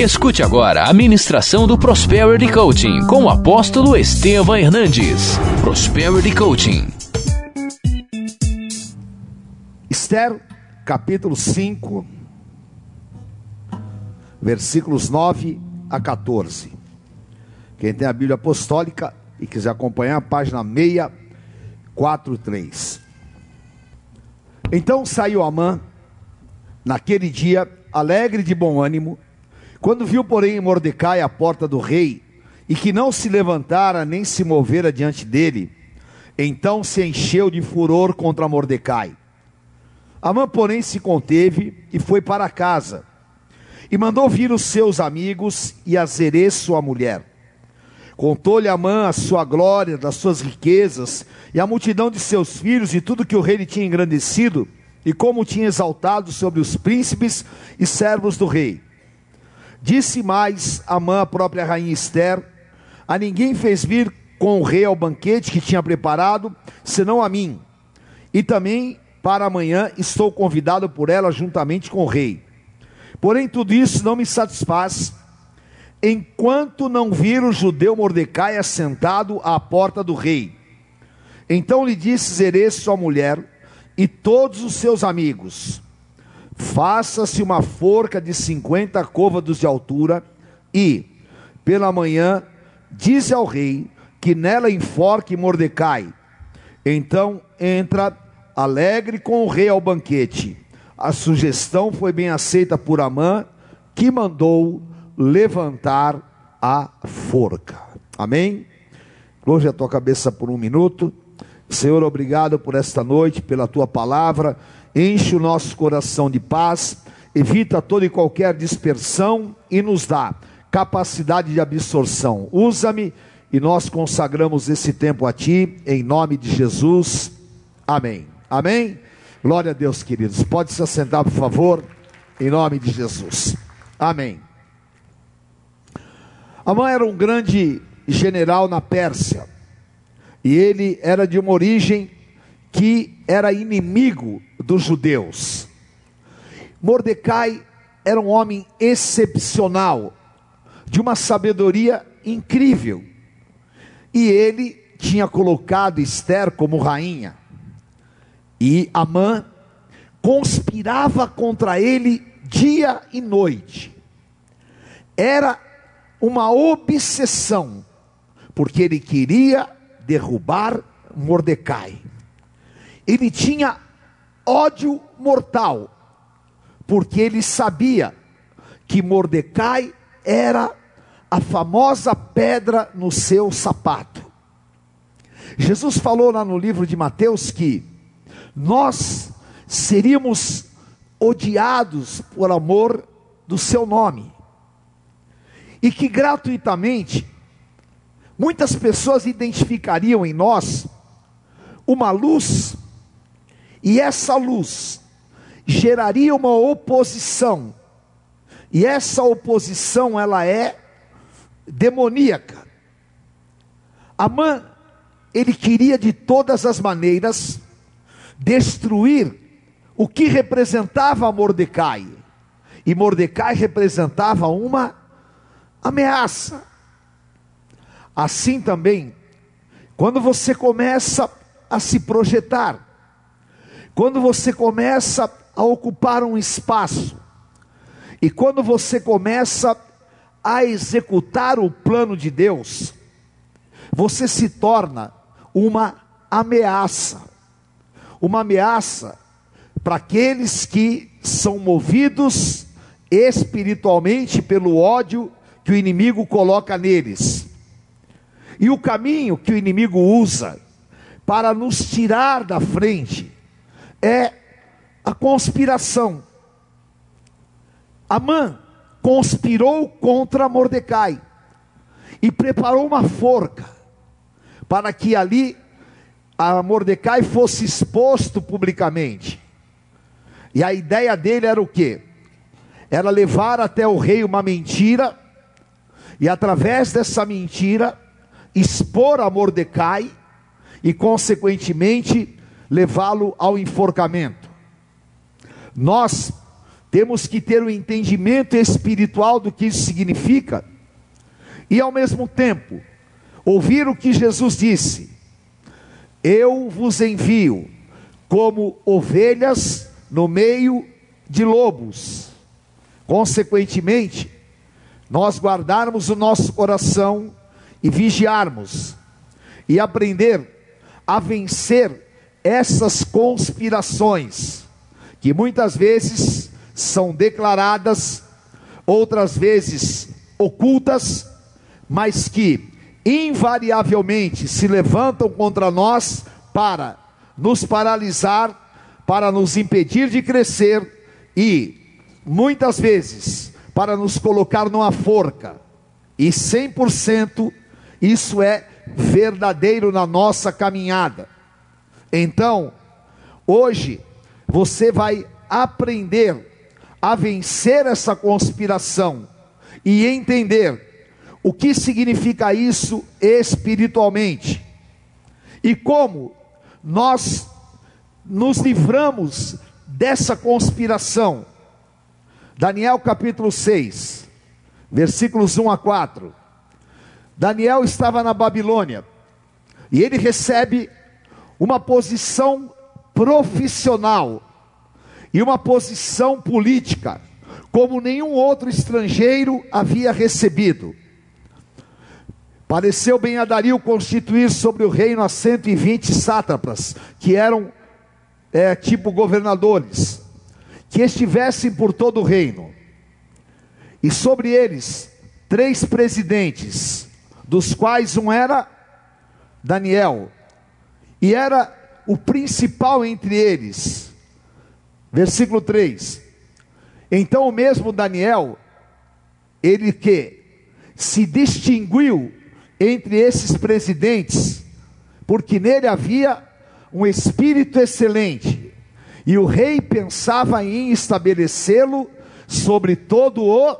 Escute agora a ministração do Prosperity Coaching com o apóstolo Estevam Hernandes. Prosperity Coaching. Esther, capítulo 5, versículos 9 a 14. Quem tem a Bíblia Apostólica e quiser acompanhar, página 643. Então saiu Amã, naquele dia, alegre de bom ânimo, quando viu, porém, Mordecai à porta do rei, e que não se levantara nem se movera diante dele, então se encheu de furor contra Mordecai. Amã, porém, se conteve e foi para casa, e mandou vir os seus amigos e a Zerê, sua mulher. Contou-lhe Amã a sua glória, das suas riquezas, e a multidão de seus filhos, e tudo que o rei lhe tinha engrandecido, e como tinha exaltado sobre os príncipes e servos do rei. Disse mais Amã, a própria rainha Esther: A ninguém fez vir com o rei ao banquete que tinha preparado, senão a mim. E também para amanhã estou convidado por ela juntamente com o rei. Porém, tudo isso não me satisfaz, enquanto não vir o judeu Mordecai assentado à porta do rei. Então lhe disse Zeres, sua mulher, e todos os seus amigos: faça-se uma forca de cinquenta côvados de altura, e, pela manhã, dize ao rei que nela enforque Mordecai. Então entra alegre com o rei ao banquete. A sugestão foi bem aceita por Amã, que mandou levantar a forca. Amém? Hoje a tua cabeça por um minuto. Senhor, obrigado por esta noite, pela tua palavra enche o nosso coração de paz, evita toda e qualquer dispersão e nos dá capacidade de absorção. Usa-me e nós consagramos esse tempo a Ti, em nome de Jesus. Amém. Amém. Glória a Deus, queridos. Pode se assentar, por favor, em nome de Jesus. Amém. Amã era um grande general na Pérsia, e ele era de uma origem que era inimigo dos judeus. Mordecai era um homem excepcional, de uma sabedoria incrível, e ele tinha colocado Esther como rainha, e Amã conspirava contra ele dia e noite. Era uma obsessão, porque ele queria derrubar Mordecai. Ele tinha ódio mortal, porque ele sabia que Mordecai era a famosa pedra no seu sapato. Jesus falou lá no livro de Mateus que nós seríamos odiados por amor do seu nome, e que gratuitamente muitas pessoas identificariam em nós uma luz e essa luz geraria uma oposição. E essa oposição ela é demoníaca. Amã, ele queria de todas as maneiras destruir o que representava Mordecai. E Mordecai representava uma ameaça. Assim também, quando você começa a se projetar, quando você começa a ocupar um espaço, e quando você começa a executar o plano de Deus, você se torna uma ameaça. Uma ameaça para aqueles que são movidos espiritualmente pelo ódio que o inimigo coloca neles. E o caminho que o inimigo usa para nos tirar da frente é a conspiração. Amã conspirou contra Mordecai e preparou uma forca para que ali a Mordecai fosse exposto publicamente. E a ideia dele era o quê? Era levar até o rei uma mentira e através dessa mentira expor a Mordecai e consequentemente levá-lo ao enforcamento. Nós temos que ter o um entendimento espiritual do que isso significa e, ao mesmo tempo, ouvir o que Jesus disse: Eu vos envio como ovelhas no meio de lobos. Consequentemente, nós guardarmos o nosso coração e vigiarmos e aprender a vencer essas conspirações que muitas vezes são declaradas, outras vezes ocultas, mas que invariavelmente se levantam contra nós para nos paralisar, para nos impedir de crescer e muitas vezes para nos colocar numa forca. E 100% isso é verdadeiro na nossa caminhada. Então, hoje você vai aprender a vencer essa conspiração e entender o que significa isso espiritualmente e como nós nos livramos dessa conspiração. Daniel capítulo 6, versículos 1 a 4. Daniel estava na Babilônia e ele recebe uma posição profissional e uma posição política, como nenhum outro estrangeiro havia recebido. Pareceu bem a Dario constituir sobre o reino a 120 sátrapas, que eram é, tipo governadores, que estivessem por todo o reino, e sobre eles três presidentes, dos quais um era Daniel, e era o principal entre eles. Versículo 3. Então o mesmo Daniel, ele que se distinguiu entre esses presidentes, porque nele havia um espírito excelente, e o rei pensava em estabelecê-lo sobre todo o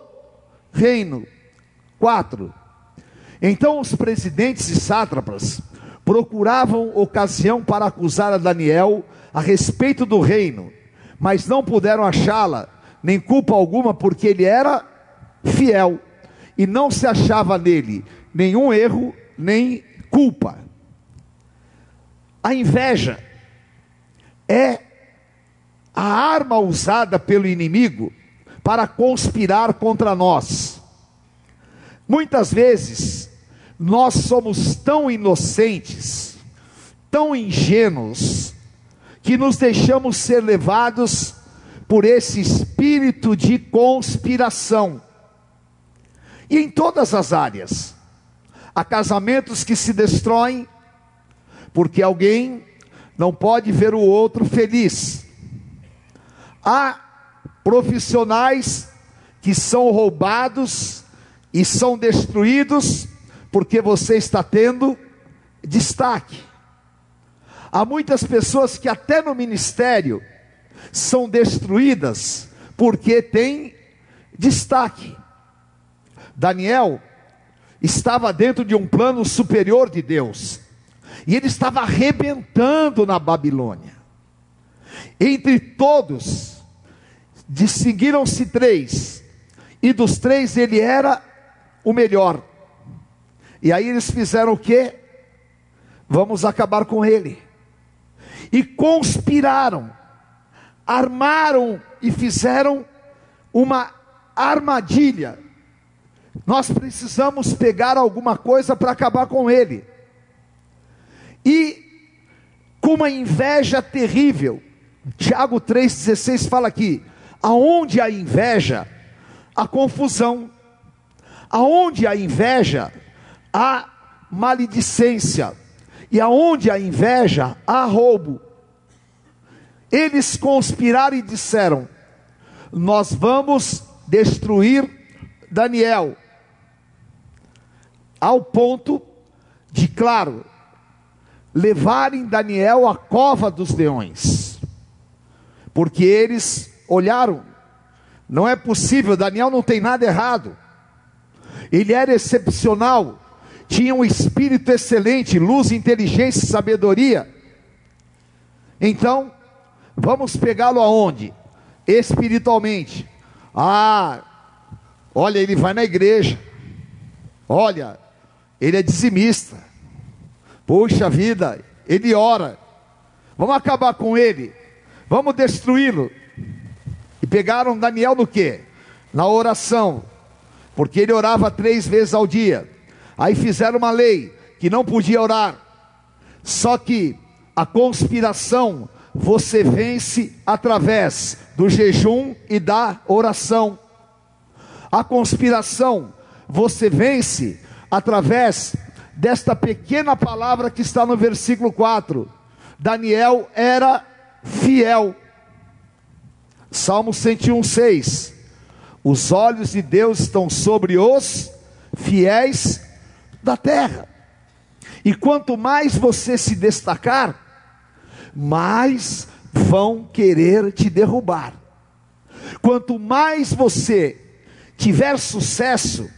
reino. 4. Então os presidentes e sátrapas procuravam ocasião para acusar a Daniel a respeito do reino, mas não puderam achá-la, nem culpa alguma, porque ele era fiel e não se achava nele nenhum erro, nem culpa. A inveja é a arma usada pelo inimigo para conspirar contra nós. Muitas vezes, nós somos tão inocentes, tão ingênuos, que nos deixamos ser levados por esse espírito de conspiração. E em todas as áreas. Há casamentos que se destroem porque alguém não pode ver o outro feliz. Há profissionais que são roubados e são destruídos porque você está tendo destaque. Há muitas pessoas que até no ministério são destruídas porque têm destaque. Daniel estava dentro de um plano superior de Deus. E ele estava arrebentando na Babilônia. Entre todos, distinguiram-se três, e dos três ele era o melhor. E aí eles fizeram o que? Vamos acabar com ele. E conspiraram, armaram e fizeram uma armadilha. Nós precisamos pegar alguma coisa para acabar com ele. E com uma inveja terrível, Tiago 3,16 fala aqui: aonde há inveja, há confusão, aonde há inveja, há maledicência, e aonde há inveja, há roubo. Eles conspiraram e disseram: Nós vamos destruir Daniel, ao ponto de, claro, levarem Daniel à cova dos leões, porque eles olharam, não é possível, Daniel não tem nada errado, ele era excepcional, tinha um espírito excelente, luz, inteligência e sabedoria. Então, vamos pegá-lo aonde? Espiritualmente. Ah, olha, ele vai na igreja. Olha, ele é dizimista. Puxa vida, ele ora. Vamos acabar com ele. Vamos destruí-lo. E pegaram Daniel no quê? Na oração. Porque ele orava três vezes ao dia. Aí fizeram uma lei que não podia orar. Só que a conspiração você vence através do jejum e da oração. A conspiração você vence através desta pequena palavra que está no versículo 4. Daniel era fiel. Salmo 101, 6. Os olhos de Deus estão sobre os fiéis da terra. E quanto mais você se destacar, mais vão querer te derrubar. Quanto mais você tiver sucesso,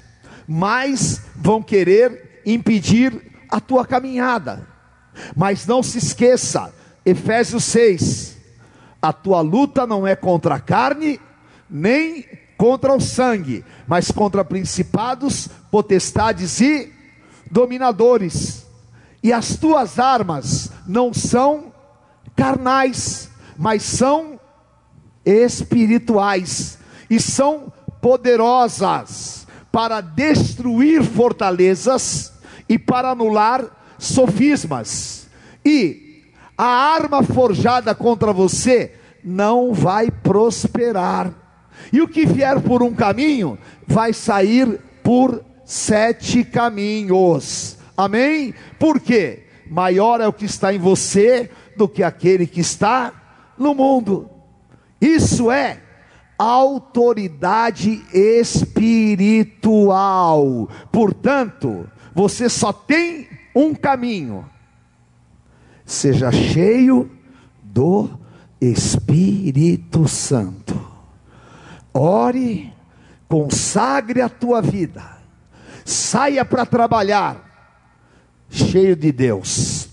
mais vão querer impedir a tua caminhada. Mas não se esqueça, Efésios 6, a tua luta não é contra a carne, nem contra o sangue, mas contra principados, potestades e dominadores. E as tuas armas não são carnais, mas são espirituais e são poderosas para destruir fortalezas e para anular sofismas. E a arma forjada contra você não vai prosperar. E o que vier por um caminho vai sair por sete caminhos. Amém? Por quê? Maior é o que está em você do que aquele que está no mundo. Isso é autoridade espiritual. Portanto, você só tem um caminho. Seja cheio do Espírito Santo. Ore, consagre a tua vida. Saia para trabalhar cheio de Deus.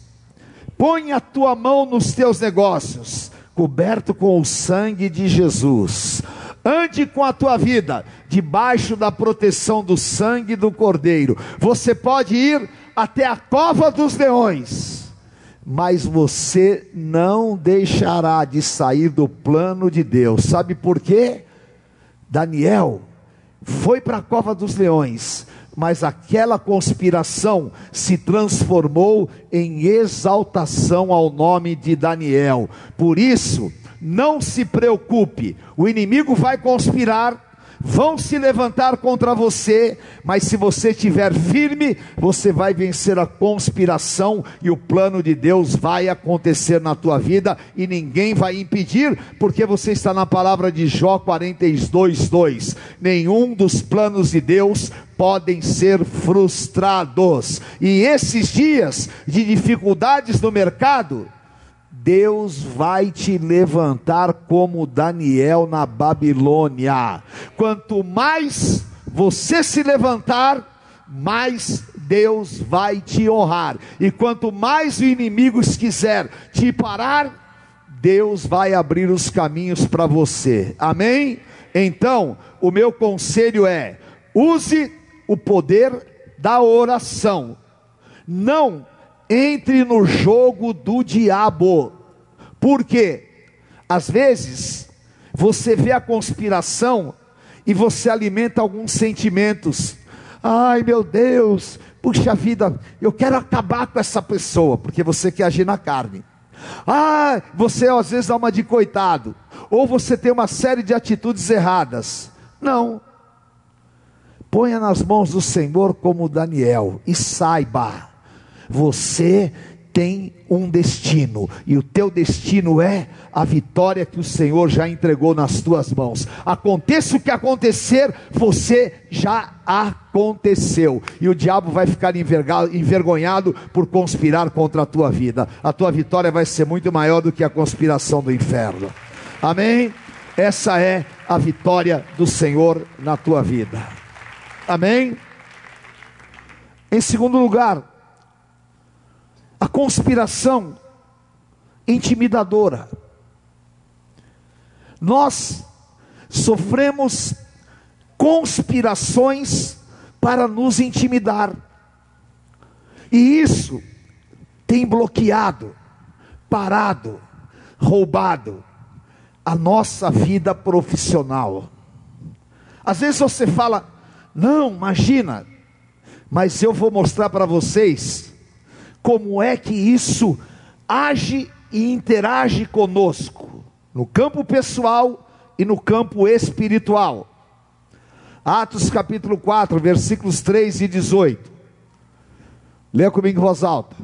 Põe a tua mão nos teus negócios, coberto com o sangue de Jesus. Ande com a tua vida debaixo da proteção do sangue do Cordeiro. Você pode ir até a cova dos leões, mas você não deixará de sair do plano de Deus. Sabe por quê? Daniel foi para a cova dos leões, mas aquela conspiração se transformou em exaltação ao nome de Daniel. Por isso, não se preocupe, o inimigo vai conspirar, vão se levantar contra você, mas se você estiver firme, você vai vencer a conspiração e o plano de Deus vai acontecer na tua vida e ninguém vai impedir, porque você está na palavra de Jó 42, 2. Nenhum dos planos de Deus podem ser frustrados. E esses dias de dificuldades no mercado, Deus vai te levantar como Daniel na Babilônia. Quanto mais você se levantar, mais Deus vai te honrar. E quanto mais o inimigo quiser te parar, Deus vai abrir os caminhos para você. Amém? Então, o meu conselho é: use o poder da oração. Não entre no jogo do diabo. Porque às vezes você vê a conspiração e você alimenta alguns sentimentos. Ai meu Deus, puxa vida, eu quero acabar com essa pessoa, porque você quer agir na carne. Ah, você às vezes dá uma de coitado, ou você tem uma série de atitudes erradas. Não, Ponha nas mãos do Senhor como Daniel e saiba, você tem um destino, e o teu destino é a vitória que o Senhor já entregou nas tuas mãos. Aconteça o que acontecer, você já aconteceu, e o diabo vai ficar envergonhado por conspirar contra a tua vida. A tua vitória vai ser muito maior do que a conspiração do inferno. Amém? Essa é a vitória do Senhor na tua vida. Amém? Em segundo lugar, a conspiração intimidadora. Nós sofremos conspirações para nos intimidar. E isso tem bloqueado, parado, roubado a nossa vida profissional. Às vezes você fala, não, imagina, mas eu vou mostrar para vocês como é que isso age e interage conosco, no campo pessoal e no campo espiritual. Atos capítulo 4, versículos 3 e 18. Leia comigo em voz alta.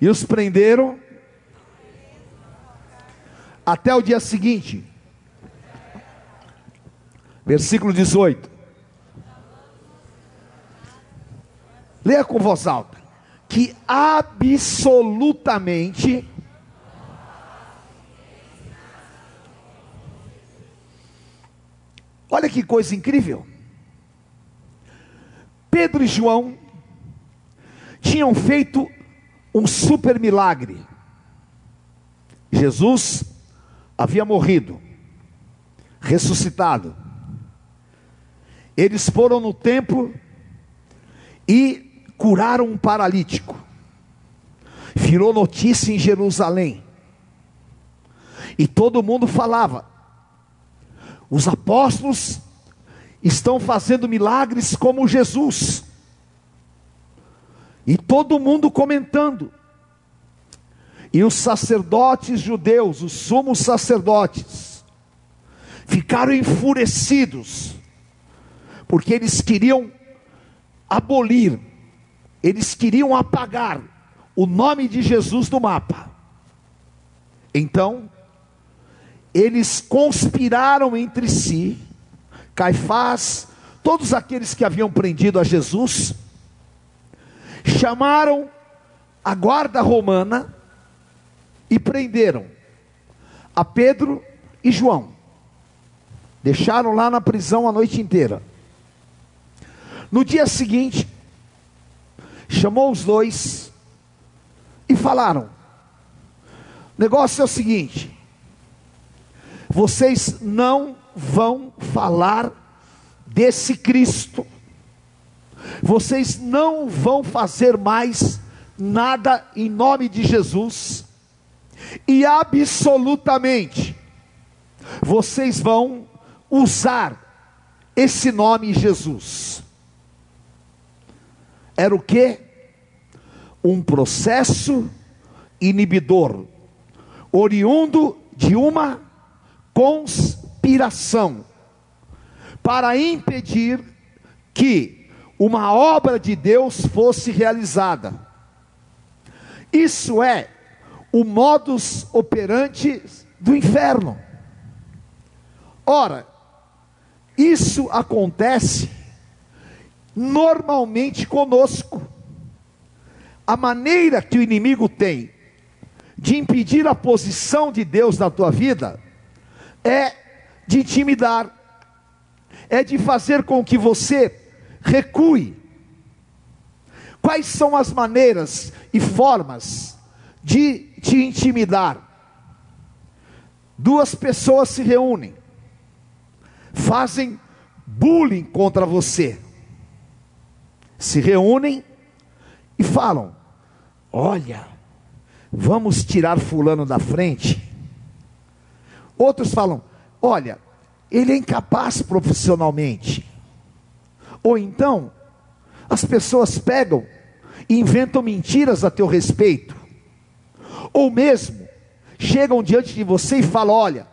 E os prenderam até o dia seguinte. Versículo 18. Leia com voz alta. Que absolutamente Olha que coisa incrível. Pedro e João tinham feito um super milagre. Jesus havia morrido, ressuscitado. Eles foram no templo e curaram um paralítico. Virou notícia em Jerusalém. E todo mundo falava: os apóstolos estão fazendo milagres como Jesus. E todo mundo comentando. E os sacerdotes judeus, os sumos sacerdotes, ficaram enfurecidos, porque eles queriam abolir, eles queriam apagar o nome de Jesus do mapa. Então, eles conspiraram entre si, Caifás, todos aqueles que haviam prendido a Jesus, chamaram a guarda romana e prenderam a Pedro e João. Deixaram lá na prisão a noite inteira. No dia seguinte, chamou os dois e falaram: o negócio é o seguinte, vocês não vão falar desse Cristo, vocês não vão fazer mais nada em nome de Jesus, e absolutamente vocês vão usar esse nome Jesus. Era o que? Um processo inibidor, oriundo de uma conspiração, para impedir que uma obra de Deus fosse realizada. Isso é o modus operandi do inferno. Ora, isso acontece normalmente conosco. A maneira que o inimigo tem de impedir a posição de Deus na tua vida é de intimidar, é de fazer com que você recue. Quais são as maneiras e formas de te intimidar. Duas pessoas se reúnem, fazem bullying contra você, se reúnem e falam: Olha, vamos tirar Fulano da frente. Outros falam: Olha, ele é incapaz profissionalmente. Ou então, as pessoas pegam e inventam mentiras a teu respeito ou mesmo chegam diante de você e falam: olha,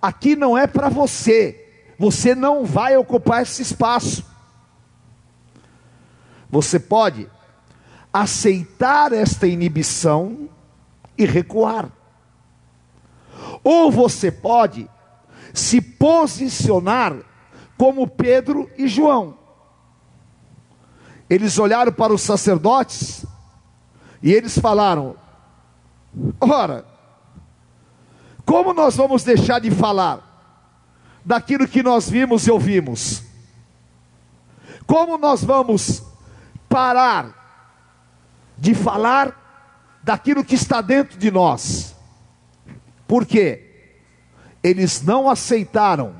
aqui não é para você, você não vai ocupar esse espaço. Você pode aceitar esta inibição e recuar, ou você pode se posicionar como Pedro e João. Eles olharam para os sacerdotes e eles falaram: Ora, como nós vamos deixar de falar daquilo que nós vimos e ouvimos? Como nós vamos parar de falar daquilo que está dentro de nós? Por quê? eles não aceitaram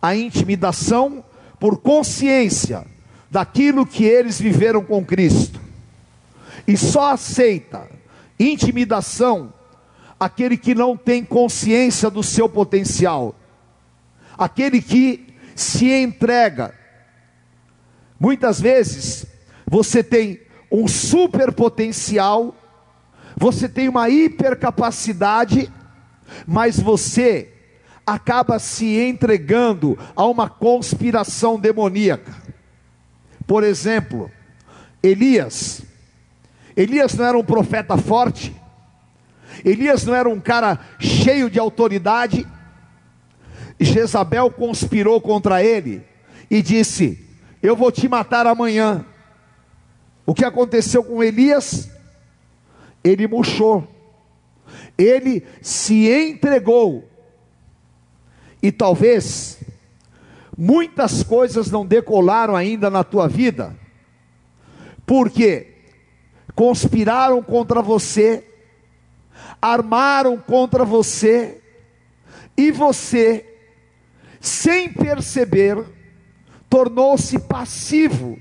a intimidação por consciência daquilo que eles viveram com Cristo. E só aceita intimidação aquele que não tem consciência do seu potencial, aquele que se entrega. Muitas vezes você tem um super potencial, você tem uma hipercapacidade, mas você acaba se entregando a uma conspiração demoníaca. Por exemplo, Elias. Elias não era um profeta forte, Elias não era um cara cheio de autoridade. Jezabel conspirou contra ele e disse: Eu vou te matar amanhã. O que aconteceu com Elias? Ele murchou, ele se entregou, e talvez muitas coisas não decolaram ainda na tua vida, porque conspiraram contra você, armaram contra você, e você, sem perceber, tornou-se passivo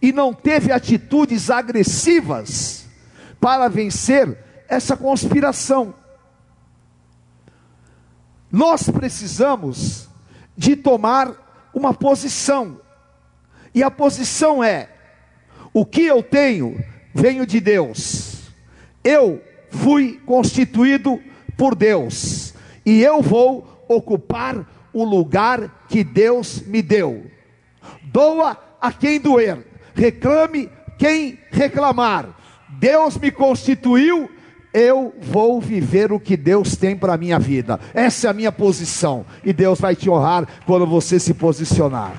e não teve atitudes agressivas para vencer essa conspiração. Nós precisamos de tomar uma posição, e a posição é: o que eu tenho venho de Deus, eu fui constituído por Deus, e eu vou ocupar o lugar que Deus me deu. Doa a quem doer, reclame quem reclamar. Deus me constituiu, eu vou viver o que Deus tem para a minha vida. Essa é a minha posição. E Deus vai te honrar quando você se posicionar.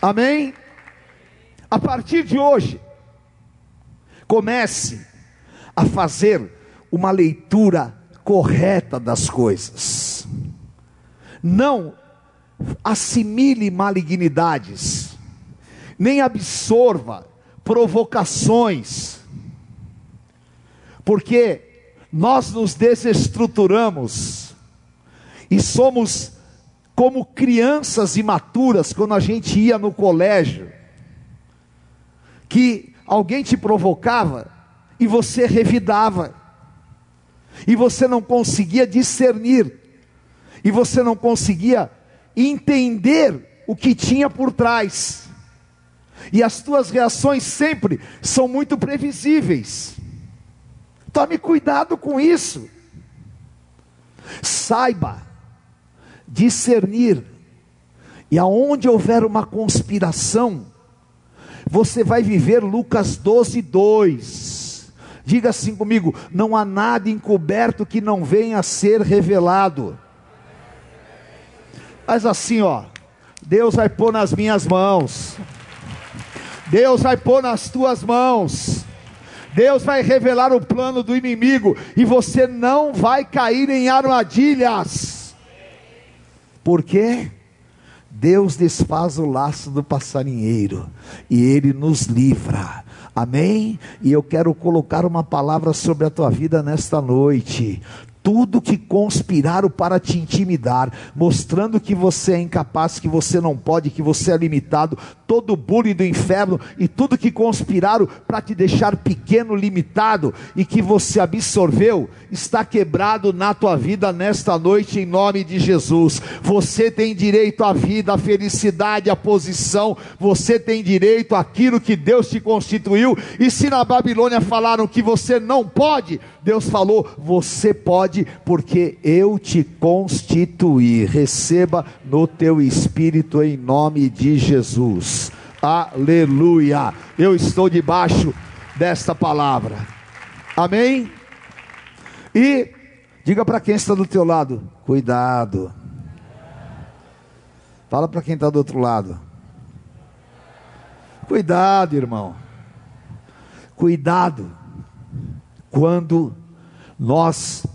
Amém? A partir de hoje, comece a fazer uma leitura correta das coisas. Não assimile malignidades, nem absorva provocações, porque nós nos desestruturamos e somos como crianças imaturas quando a gente ia no colégio, que alguém te provocava e você revidava, e você não conseguia discernir, e você não conseguia entender o que tinha por trás. E as tuas reações sempre são muito previsíveis. Tome cuidado com isso. Saiba discernir. E aonde houver uma conspiração, você vai viver Lucas 12, 2. Diga assim comigo: não há nada encoberto que não venha a ser revelado. Mas assim, ó, Deus vai pôr nas minhas mãos. Deus vai pôr nas tuas mãos. Deus vai revelar o plano do inimigo e você não vai cair em armadilhas. Por quê? Deus desfaz o laço do passarinheiro e ele nos livra. Amém? E eu quero colocar uma palavra sobre a tua vida nesta noite tudo que conspiraram para te intimidar, mostrando que você é incapaz, que você não pode, que você é limitado, todo o bullying do inferno e tudo que conspiraram para te deixar pequeno, limitado e que você absorveu, está quebrado na tua vida nesta noite em nome de Jesus. Você tem direito à vida, à felicidade, à posição, você tem direito àquilo que Deus te constituiu. E se na Babilônia falaram que você não pode, Deus falou: você pode, porque eu te constituí. Receba no teu espírito em nome de Jesus. Aleluia. Eu estou debaixo desta palavra. Amém? E diga para quem está do teu lado: cuidado. Fala para quem está do outro lado. Cuidado, irmão. Cuidado quando nós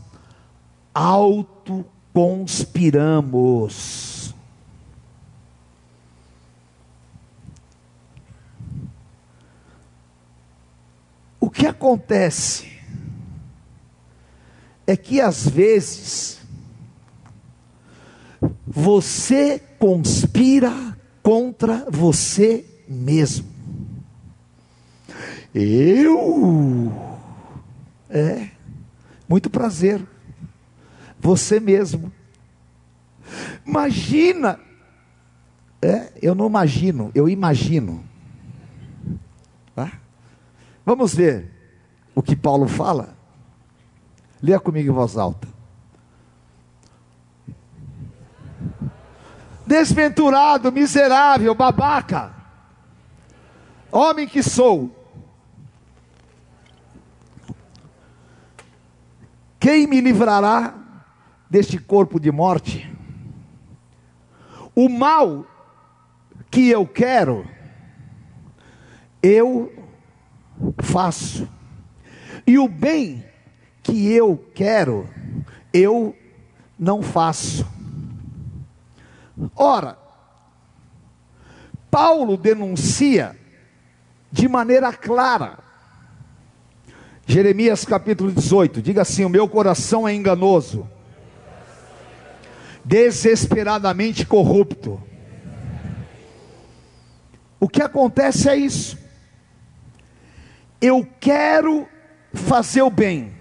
autoconspiramos. O que acontece é que às vezes você conspira contra você mesmo. Eu é muito prazer. Você mesmo. Imagina. É, eu não imagino, eu imagino. Tá? Vamos ver o que Paulo fala. Leia comigo em voz alta. Desventurado, miserável, babaca, homem que sou. Quem me livrará deste corpo de morte? O mal que eu quero, eu faço, e o bem que eu quero, eu não faço. Ora, Paulo denuncia de maneira clara, Jeremias capítulo 18, diga assim: O meu coração é enganoso, desesperadamente corrupto. O que acontece é isso. Eu quero fazer o bem,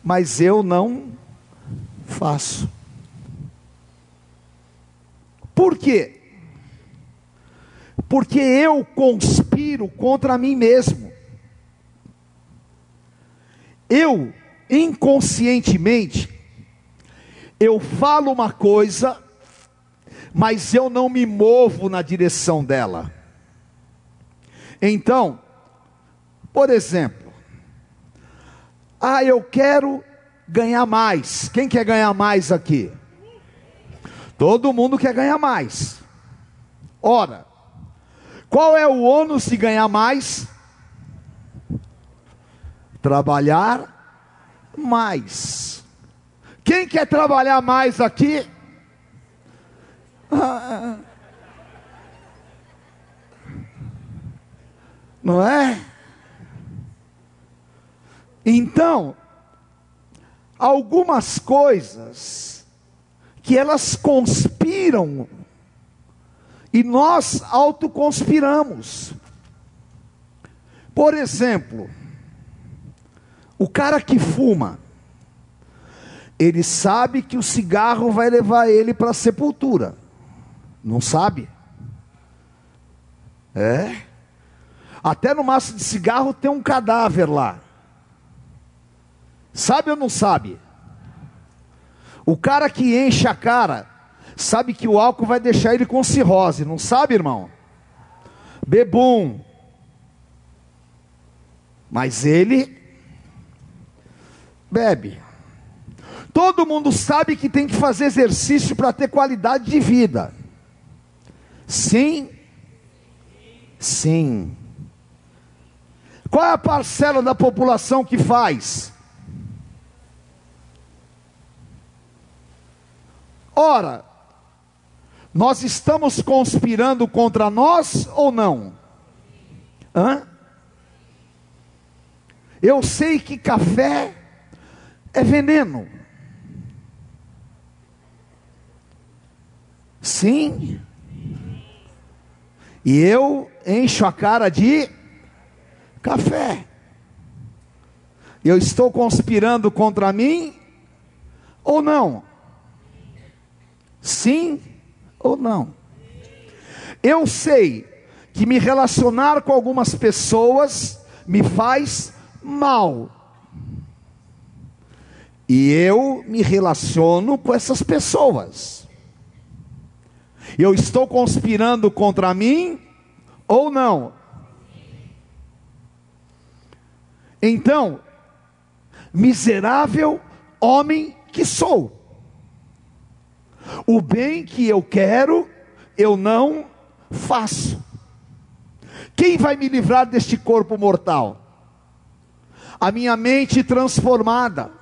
mas eu não faço. Por quê? Porque eu conspiro contra mim mesmo. Eu, inconscientemente, eu falo uma coisa, mas eu não me movo na direção dela. Então, por exemplo, ah, eu quero ganhar mais. Quem quer ganhar mais aqui? Todo mundo quer ganhar mais. Ora, qual é o ônus de ganhar mais? Trabalhar mais. Quem quer trabalhar mais aqui? Não é? Então, algumas coisas que elas conspiram e nós autoconspiramos. Por exemplo, o cara que fuma, ele sabe que o cigarro vai levar ele para a sepultura. Não sabe? É. Até no maço de cigarro tem um cadáver lá. Sabe ou não sabe? O cara que enche a cara, sabe que o álcool vai deixar ele com cirrose, não sabe, irmão? Bebum. Mas ele bebe. Todo mundo sabe que tem que fazer exercício para ter qualidade de vida. Sim? Sim. Qual é a parcela da população que faz? Ora, nós estamos conspirando contra nós ou não? Hã? Eu sei que café é veneno. Sim. E eu encho a cara de café. Eu estou conspirando contra mim ou não? Sim ou não? Eu sei que me relacionar com algumas pessoas me faz mal. E eu me relaciono com essas pessoas. Eu estou conspirando contra mim ou não? Então, miserável homem que sou. O bem que eu quero, eu não faço. Quem vai me livrar deste corpo mortal? A minha mente transformada,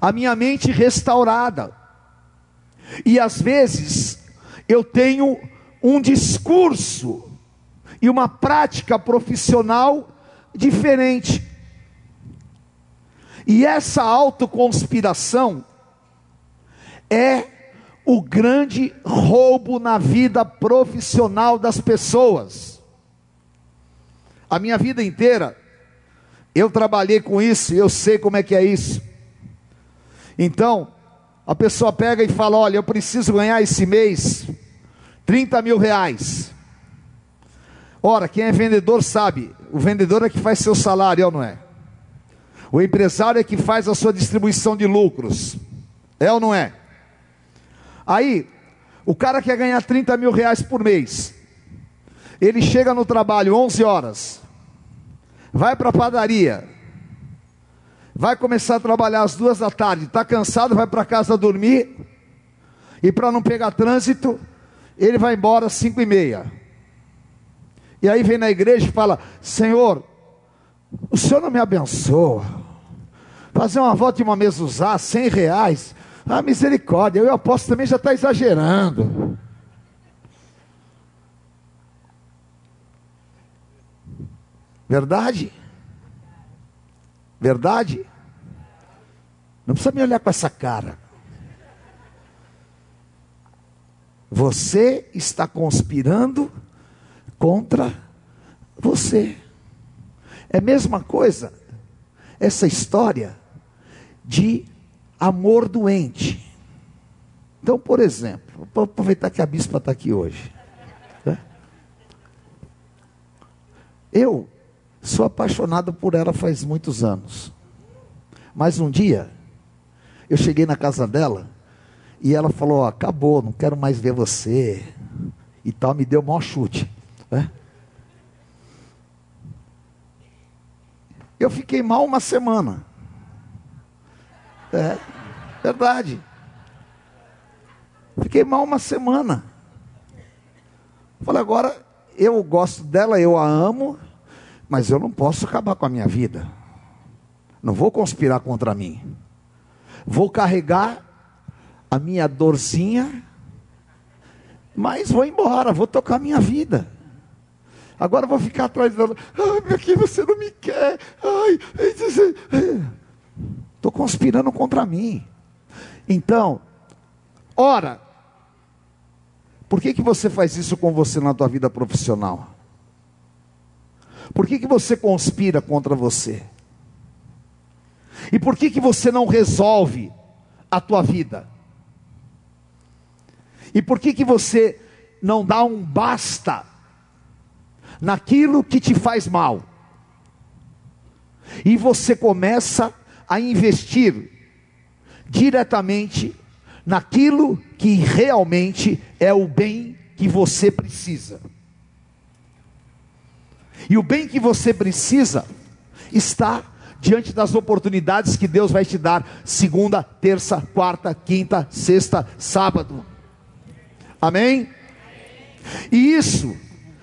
a minha mente restaurada. E às vezes eu tenho um discurso e uma prática profissional diferente. E essa autoconspiração é o grande roubo na vida profissional das pessoas. A minha vida inteira, eu trabalhei com isso, eu sei como é que é isso. Então, a pessoa pega e fala: Olha, eu preciso ganhar esse mês 30 mil reais. Ora, quem é vendedor sabe, o vendedor é que faz seu salário, é não é? O empresário é que faz a sua distribuição de lucros, é ou não é? Aí, o cara quer ganhar 30 mil reais por mês. Ele chega no trabalho 11 horas, vai para a padaria, vai começar a trabalhar às duas da tarde, está cansado, vai para casa dormir, e para não pegar trânsito, ele vai embora às cinco e meia. E aí vem na igreja e fala: Senhor, o Senhor não me abençoa. Fazer uma volta de uma mesa usar, cem reais. Ah, misericórdia, eu aposto também já está exagerando. Verdade? Verdade? Não precisa me olhar com essa cara. Você está conspirando contra você. É a mesma coisa, essa história de amor doente. Então, por exemplo, vou aproveitar que a bispa está aqui hoje. Né? Eu sou apaixonado por ela faz muitos anos. Mas um dia, eu cheguei na casa dela e ela falou: oh, acabou, não quero mais ver você. E tal, me deu o maior chute. Né? Eu fiquei mal uma semana. É, verdade. Fiquei mal uma semana. Falei, agora eu gosto dela, eu a amo, mas eu não posso acabar com a minha vida. Não vou conspirar contra mim. Vou carregar a minha dorzinha, mas vou embora, vou tocar minha vida. Agora vou ficar atrás dela. Ai, porque você não me quer. Ai, estou conspirando contra mim. Então, ora, por que, que você faz isso com você na tua vida profissional? Por que, que você conspira contra você? E por que, que você não resolve a tua vida? E por que, que você não dá um basta naquilo que te faz mal. E você começa a investir diretamente naquilo que realmente é o bem que você precisa. E o bem que você precisa está diante das oportunidades que Deus vai te dar segunda, terça, quarta, quinta, sexta, sábado. Amém? E isso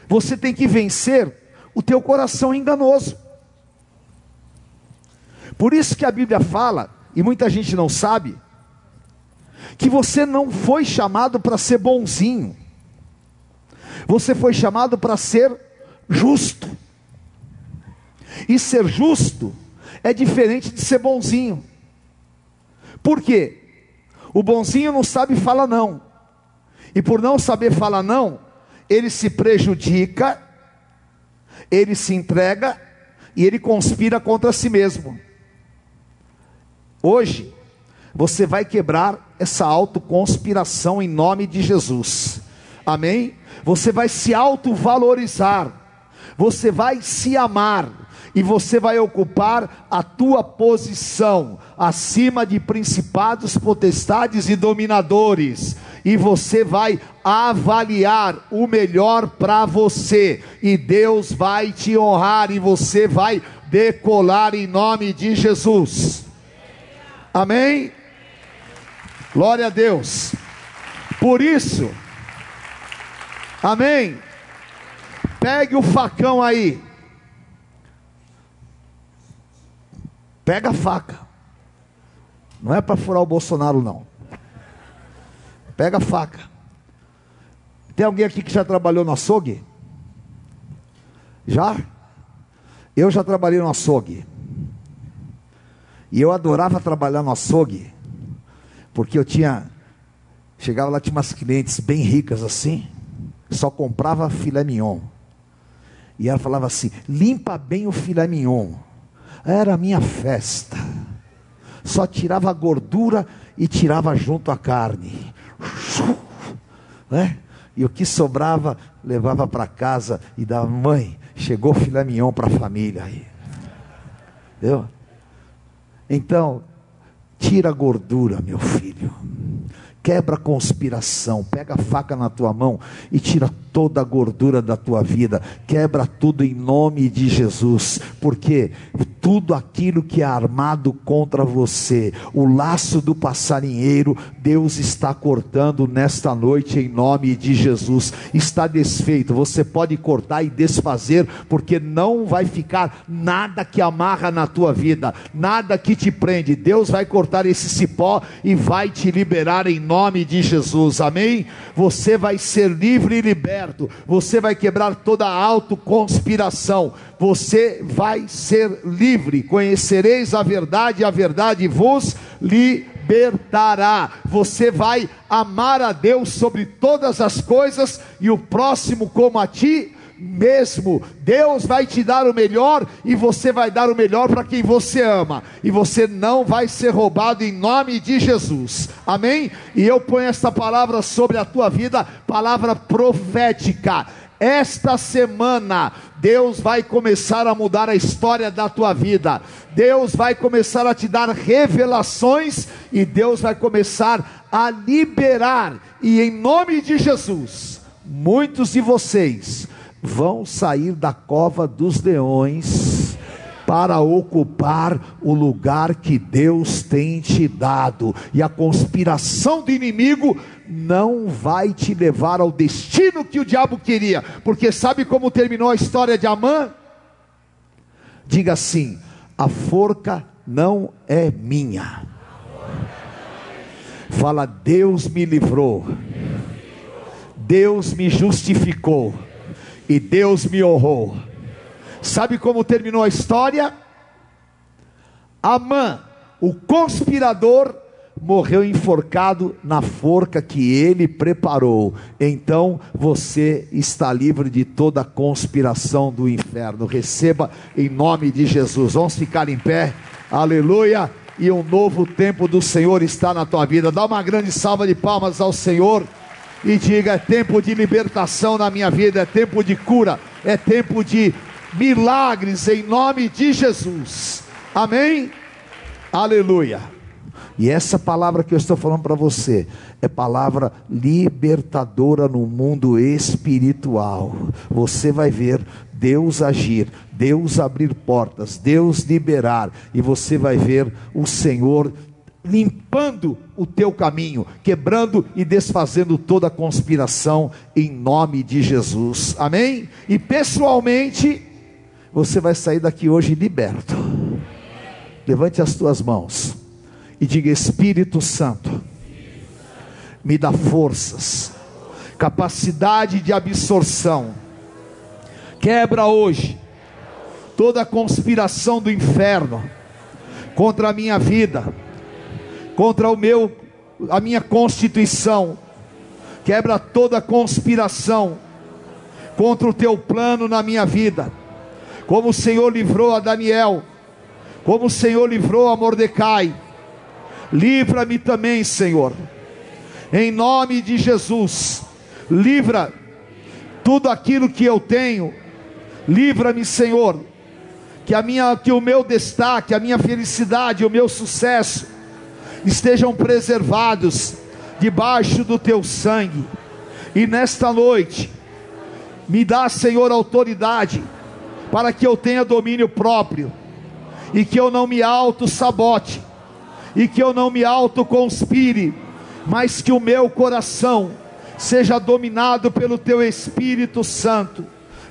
você tem que vencer o teu coração enganoso. Por isso que a Bíblia fala, e muita gente não sabe, que você não foi chamado para ser bonzinho. Você foi chamado para ser justo. E ser justo é diferente de ser bonzinho. Por quê? O bonzinho não sabe falar não. E por não saber falar não, ele se prejudica, ele se entrega e ele conspira contra si mesmo. Hoje, você vai quebrar essa autoconspiração em nome de Jesus. Amém? Você vai se autovalorizar. Você vai se amar e você vai ocupar a tua posição acima de principados, potestades e dominadores e você vai avaliar o melhor para você, e Deus vai te honrar, e você vai decolar em nome de Jesus. Amém? Glória a Deus. Por isso, amém. Pegue o facão aí. Pega a faca. Não é para furar o Bolsonaro, não. Pega a faca. Tem alguém aqui que já trabalhou no açougue? Já? Eu já trabalhei no açougue. E eu adorava trabalhar no açougue, porque eu tinha. Chegava lá, tinha umas clientes bem ricas assim, só comprava filé mignon. E ela falava assim: limpa bem o filé mignon. Era a minha festa. Só tirava a gordura e tirava junto a carne. Né? E o que sobrava, levava para casa e dava, mãe, chegou filé mignon para a família aí. Entendeu? Então, tira a gordura, meu filho. Quebra a conspiração, pega a faca na tua mão e tira toda a gordura da tua vida, quebra tudo em nome de Jesus, porque tudo aquilo que é armado contra você, o laço do passarinheiro, Deus está cortando nesta noite em nome de Jesus. Está desfeito, você pode cortar e desfazer, porque não vai ficar nada que amarra na tua vida, nada que te prende. Deus vai cortar esse cipó e vai te liberar em nome de Jesus. Amém? Você vai ser livre e liberto. Você vai quebrar toda a autoconspiração. Você vai ser livre conhecereis a verdade, a verdade vos libertará. Você vai amar a Deus sobre todas as coisas e o próximo como a ti mesmo. Deus vai te dar o melhor e você vai dar o melhor para quem você ama. E você não vai ser roubado em nome de Jesus. Amém? E eu ponho esta palavra sobre a tua vida, palavra profética esta semana, Deus vai começar a mudar a história da tua vida. Deus vai começar a te dar revelações e Deus vai começar a liberar. E em nome de Jesus, muitos de vocês vão sair da cova dos leões para ocupar o lugar que Deus tem te dado. E a conspiração do inimigo não vai te levar ao destino que o diabo queria, porque sabe como terminou a história de Amã? Diga assim: a forca não é minha. Fala, Deus me livrou, Deus me justificou e Deus me honrou. Sabe como terminou a história? Amã, o conspirador, morreu enforcado na forca que ele preparou. Então você está livre de toda conspiração do inferno. Receba em nome de Jesus. Vamos ficar em pé. Aleluia. E um novo tempo do Senhor está na tua vida. Dá uma grande salva de palmas ao Senhor e diga: é tempo de libertação na minha vida, é tempo de cura, é tempo de milagres em nome de Jesus. Amém. Aleluia. E essa palavra que eu estou falando para você é palavra libertadora no mundo espiritual. Você vai ver Deus agir, Deus abrir portas, Deus liberar, e você vai ver o Senhor limpando o teu caminho, quebrando e desfazendo toda conspiração em nome de Jesus. Amém? E pessoalmente, você vai sair daqui hoje liberto. Levante as tuas mãos e diga: Espírito Santo, me dá forças, capacidade de absorção. Quebra hoje toda conspiração do inferno contra a minha vida, contra o meu a minha constituição. Quebra toda conspiração contra o teu plano na minha vida. Como o Senhor livrou a Daniel, como o Senhor livrou a Mordecai, Livra-me também, Senhor. Em nome de Jesus. Livra tudo aquilo que eu tenho. Livra-me, Senhor. Que a minha que o meu destaque, a minha felicidade, o meu sucesso estejam preservados debaixo do teu sangue. E nesta noite, me dá, Senhor, autoridade para que eu tenha domínio próprio e que eu não me auto-sabote e que eu não me autoconspire, mas que o meu coração seja dominado pelo teu Espírito Santo.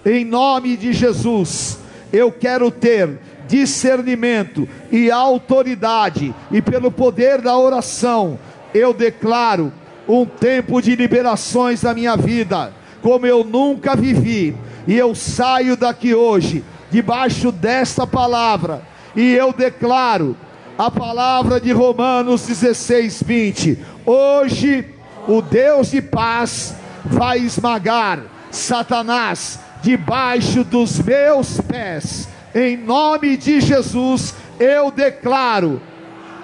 Em nome de Jesus, eu quero ter discernimento e autoridade, e pelo poder da oração, eu declaro um tempo de liberações na minha vida, como eu nunca vivi, e eu saio daqui hoje debaixo desta palavra, e eu declaro a palavra de Romanos 16, 20. Hoje, o Deus de paz vai esmagar Satanás debaixo dos meus pés. Em nome de Jesus, eu declaro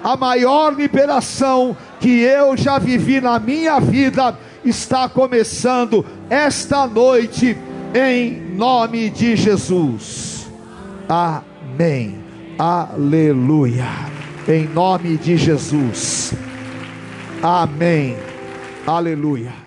a maior liberação que eu já vivi na minha vida está começando esta noite em nome de Jesus. Amém. Aleluia. Em nome de Jesus. Amém. Aleluia.